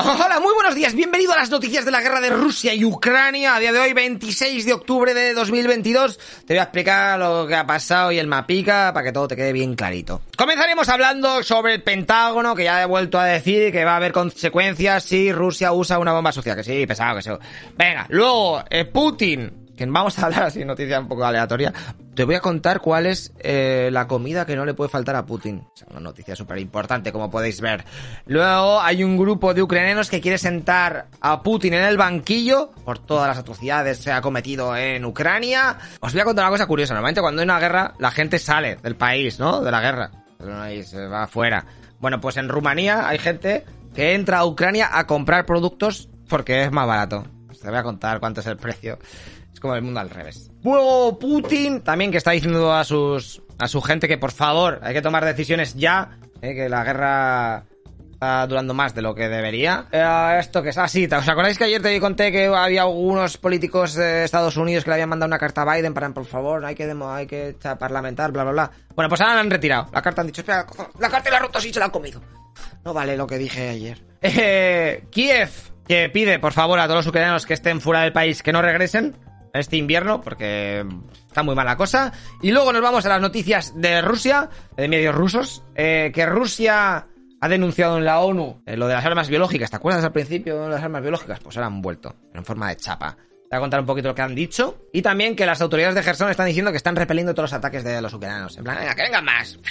Hola, muy buenos días, bienvenido a las noticias de la guerra de Rusia y Ucrania. A día de hoy, 26 de octubre de 2022, te voy a explicar lo que ha pasado y el mapica para que todo te quede bien clarito. Comenzaremos hablando sobre el Pentágono, que ya he vuelto a decir que va a haber consecuencias si Rusia usa una bomba social. Que sí, pesado, que sí. Venga, luego, eh, Putin que vamos a hablar así, noticia un poco aleatoria. Te voy a contar cuál es eh, la comida que no le puede faltar a Putin. Es una noticia súper importante, como podéis ver. Luego hay un grupo de ucranianos que quiere sentar a Putin en el banquillo por todas las atrocidades que ha cometido en Ucrania. Os voy a contar una cosa curiosa. Normalmente cuando hay una guerra, la gente sale del país, ¿no? De la guerra. Ahí se va afuera. Bueno, pues en Rumanía hay gente que entra a Ucrania a comprar productos porque es más barato. Os voy a contar cuánto es el precio. Es como el mundo al revés. Luego Putin también que está diciendo a sus a su gente que por favor hay que tomar decisiones ya, eh, que la guerra está durando más de lo que debería. Eh, esto que es así, ¿os acordáis que ayer te conté que había algunos políticos de Estados Unidos que le habían mandado una carta a Biden para por favor, hay que demo, hay que parlamentar, bla bla bla. Bueno, pues ahora la han retirado. La carta han dicho, espera, la carta la ha roto así se la han comido. No vale lo que dije ayer. Eh, Kiev, que pide por favor a todos los ucranianos que estén fuera del país que no regresen este invierno, porque está muy mala cosa. Y luego nos vamos a las noticias de Rusia, de medios rusos, eh, que Rusia ha denunciado en la ONU eh, lo de las armas biológicas. ¿Te acuerdas al principio de las armas biológicas? Pues ahora han vuelto, en forma de chapa. Te voy a contar un poquito lo que han dicho. Y también que las autoridades de Gerson están diciendo que están repeliendo todos los ataques de los ucranianos. En plan, venga, que vengan más.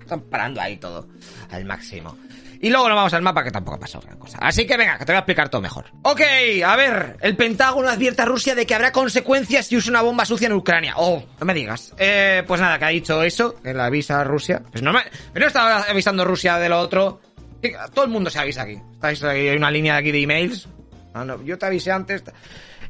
Están parando ahí todo al máximo. Y luego nos vamos al mapa que tampoco ha pasado gran cosa. Así que venga, que te voy a explicar todo mejor. Ok, a ver, el Pentágono advierte a Rusia de que habrá consecuencias si usa una bomba sucia en Ucrania. Oh, no me digas. Eh, pues nada, que ha dicho eso, que la avisa a Rusia. Pues no me... Pero no estaba avisando Rusia de lo otro. Todo el mundo se avisa aquí. Estáis hay una línea aquí de emails. No, no, yo te avisé antes.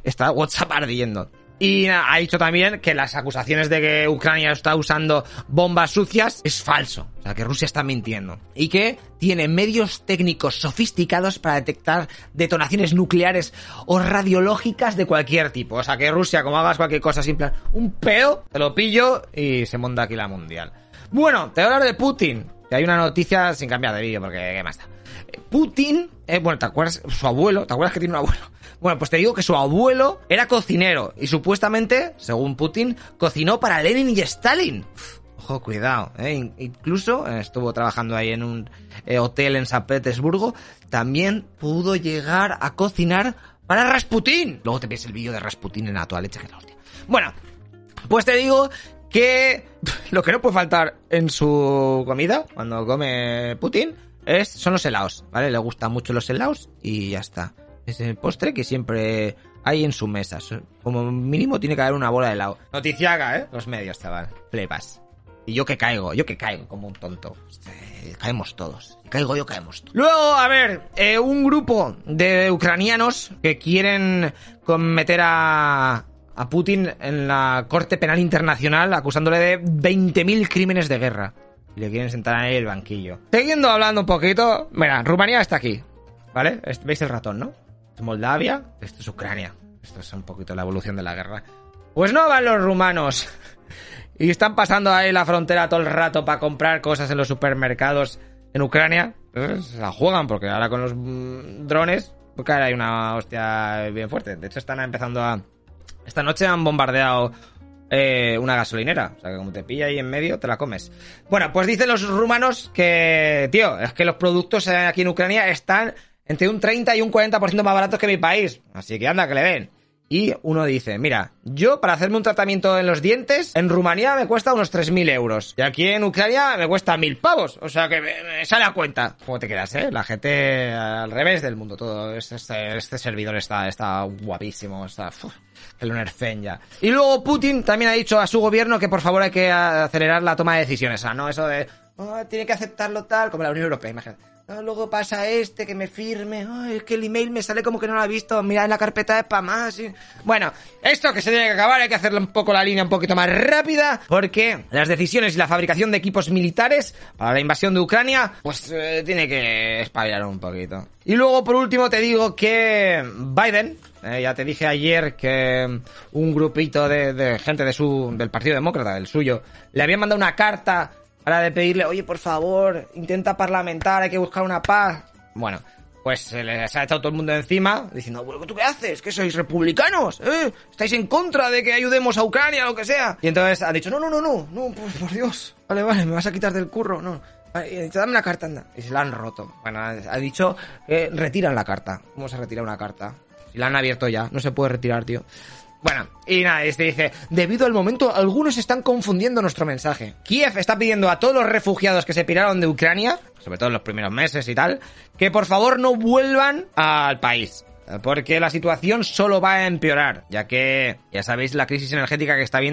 Está WhatsApp ardiendo. Y ha dicho también que las acusaciones de que Ucrania está usando bombas sucias es falso. O sea, que Rusia está mintiendo. Y que tiene medios técnicos sofisticados para detectar detonaciones nucleares o radiológicas de cualquier tipo. O sea, que Rusia, como hagas cualquier cosa simple, un peo, te lo pillo y se monta aquí la mundial. Bueno, te voy a hablar de Putin. Que hay una noticia sin cambiar de vídeo, porque ¿qué más da? Putin, eh, bueno, ¿te acuerdas? Su abuelo, ¿te acuerdas que tiene un abuelo? Bueno, pues te digo que su abuelo era cocinero y supuestamente, según Putin, cocinó para Lenin y Stalin. ojo, cuidado, ¿eh? Incluso eh, estuvo trabajando ahí en un eh, hotel en San Petersburgo. También pudo llegar a cocinar para Rasputin. Luego te ves el vídeo de Rasputin en la toda leche que la hostia. Bueno, pues te digo que lo que no puede faltar en su comida cuando come Putin son los helados, ¿vale? Le gustan mucho los helados y ya está. Es el postre que siempre hay en su mesa. Como mínimo tiene que haber una bola de helado. Noticiaga, ¿eh? Los medios, chaval. Flepas. Y yo que caigo, yo que caigo como un tonto. Caemos todos. caigo yo, caemos todos. Luego, a ver, eh, un grupo de ucranianos que quieren meter a, a Putin en la Corte Penal Internacional acusándole de 20.000 crímenes de guerra. Y le quieren sentar ahí el banquillo. Siguiendo hablando un poquito, mira, Rumanía está aquí. ¿Vale? ¿Veis el ratón, no? Es Moldavia, esto es Ucrania. Esto es un poquito la evolución de la guerra. Pues no van los rumanos. y están pasando ahí la frontera todo el rato para comprar cosas en los supermercados en Ucrania. Se la juegan porque ahora con los mm, drones, pues hay una hostia bien fuerte. De hecho, están empezando a... Esta noche han bombardeado eh, una gasolinera. O sea, que como te pilla ahí en medio, te la comes. Bueno, pues dicen los rumanos que, tío, es que los productos aquí en Ucrania están entre un 30 y un 40% más baratos que mi país. Así que anda, que le den. Y uno dice, mira, yo para hacerme un tratamiento en los dientes, en Rumanía me cuesta unos 3.000 euros. Y aquí en Ucrania me cuesta 1.000 pavos. O sea que me, sale a cuenta. ¿Cómo te quedas, eh? La gente al revés del mundo. Todo este, este, servidor está, está guapísimo. Está... el nerfen ya. Y luego Putin también ha dicho a su gobierno que por favor hay que acelerar la toma de decisiones. O sea, no eso de... Oh, tiene que aceptarlo tal, como la Unión Europea, imagínate. Ah, luego pasa este que me firme. Ay, es que el email me sale como que no lo ha visto. Mira en la carpeta de spam. más. Bueno, esto que se tiene que acabar, hay que hacerle un poco la línea un poquito más rápida. Porque las decisiones y la fabricación de equipos militares para la invasión de Ucrania, pues eh, tiene que espabilar un poquito. Y luego, por último, te digo que Biden, eh, ya te dije ayer que un grupito de, de gente de su, del Partido Demócrata, del suyo, le habían mandado una carta para de pedirle, oye, por favor, intenta parlamentar, hay que buscar una paz. Bueno, pues se les ha echado todo el mundo encima, diciendo, bueno, ¿tú qué haces? ¿Qué sois republicanos? ¿Eh? ¿Estáis en contra de que ayudemos a Ucrania, lo que sea? Y entonces ha dicho, no, no, no, no, no, por, por Dios. Vale, vale, me vas a quitar del curro, no. Vale, Dame la carta, anda. Y se la han roto. Bueno, ha dicho que retiran la carta. ¿Cómo se retira una carta? Si la han abierto ya, no se puede retirar, tío. Bueno, y nada, este dice, debido al momento, algunos están confundiendo nuestro mensaje. Kiev está pidiendo a todos los refugiados que se piraron de Ucrania, sobre todo en los primeros meses y tal, que por favor no vuelvan al país. Porque la situación solo va a empeorar, ya que ya sabéis la crisis energética que está ahí.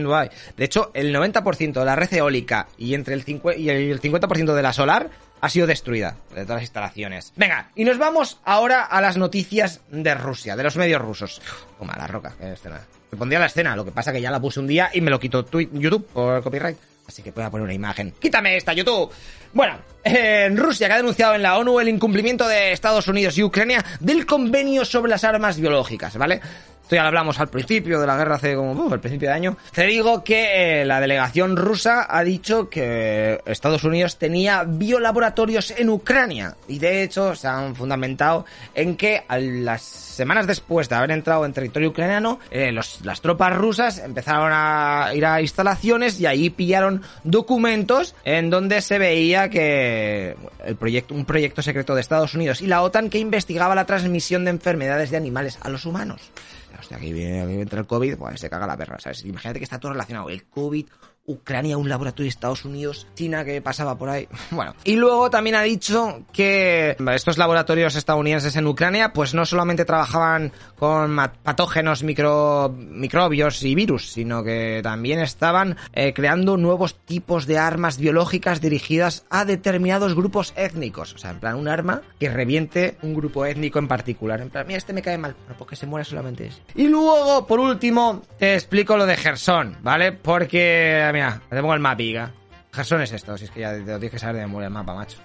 De hecho, el 90% de la red eólica y entre el 50%, y el 50% de la solar ha sido destruida de todas las instalaciones. Venga, y nos vamos ahora a las noticias de Rusia, de los medios rusos. Toma la roca, que escena. Me pondría la escena, lo que pasa que ya la puse un día y me lo quitó YouTube por copyright. Así que voy a poner una imagen. ¡Quítame esta, YouTube! Bueno, en Rusia que ha denunciado en la ONU el incumplimiento de Estados Unidos y Ucrania del convenio sobre las armas biológicas, ¿vale? Esto ya lo hablamos al principio de la guerra, hace como uh, al principio de año. Te digo que eh, la delegación rusa ha dicho que Estados Unidos tenía biolaboratorios en Ucrania. Y de hecho se han fundamentado en que las semanas después de haber entrado en territorio ucraniano, eh, los, las tropas rusas empezaron a ir a instalaciones y ahí pillaron documentos en donde se veía que el proyecto, un proyecto secreto de Estados Unidos y la OTAN que investigaba la transmisión de enfermedades de animales a los humanos. Hostia, aquí viene, aquí entra el COVID, pues se caga la perra, ¿sabes? Imagínate que está todo relacionado. El COVID, Ucrania, un laboratorio de Estados Unidos, China que pasaba por ahí. Bueno, y luego también ha dicho que estos laboratorios estadounidenses en Ucrania, pues no solamente trabajaban con patógenos, micro, microbios y virus, sino que también estaban eh, creando nuevos tipos de armas biológicas dirigidas a determinados grupos étnicos. O sea, en plan, un arma que reviente un grupo étnico en particular. En plan, mira, este me cae mal, porque se muere solamente ese. Y luego, por último, te explico lo de Gerson, ¿vale? Porque, mira, te pongo el mapiga. Gerson es esto, si es que ya te lo tienes que saber de memoria el mapa, macho.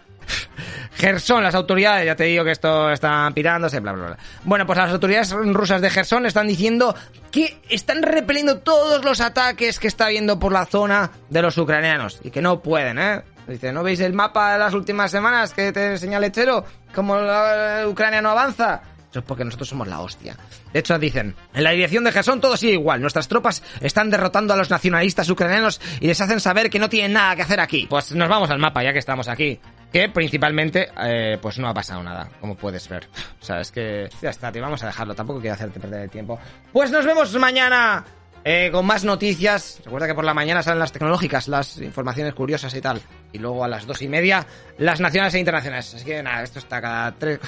Gerson, las autoridades, ya te digo que esto está pirándose, bla, bla, bla. Bueno, pues las autoridades rusas de Gerson están diciendo que están repeliendo todos los ataques que está habiendo por la zona de los ucranianos y que no pueden, ¿eh? Dice, ¿no veis el mapa de las últimas semanas que te enseña Lechero? ¿Cómo la Ucrania no avanza? Eso es porque nosotros somos la hostia. De hecho, dicen, en la dirección de Gerson todo sigue igual. Nuestras tropas están derrotando a los nacionalistas ucranianos y les hacen saber que no tienen nada que hacer aquí. Pues nos vamos al mapa ya que estamos aquí. Que principalmente, eh, pues no ha pasado nada, como puedes ver. O sea, es que ya está, te vamos a dejarlo. Tampoco quiero hacerte perder el tiempo. Pues nos vemos mañana eh, con más noticias. Recuerda que por la mañana salen las tecnológicas, las informaciones curiosas y tal. Y luego a las dos y media, las nacionales e internacionales. Así que nada, esto está cada tres.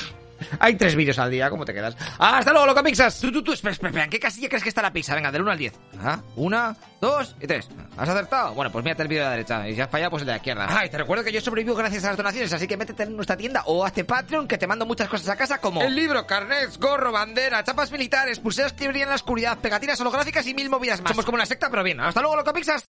Hay tres vídeos al día, ¿cómo te quedas? ¡Hasta luego, loca pizzas! Tú, tú, tú, espera, espera, espera. ¿En qué casilla crees que está la pizza? Venga, del 1 al 10. Ajá. Una, dos y tres. ¿Has acertado? Bueno, pues mírate el vídeo de la derecha. Y si has fallado, pues el de la izquierda. Ay, te recuerdo que yo sobrevivo gracias a las donaciones, así que métete en nuestra tienda o hazte Patreon, que te mando muchas cosas a casa, como el libro, carnets, gorro, bandera, chapas militares, pulseras que brillan en la oscuridad, pegatinas holográficas y mil movidas más. Somos como una secta, pero bien. ¡Hasta luego, loca pizzas!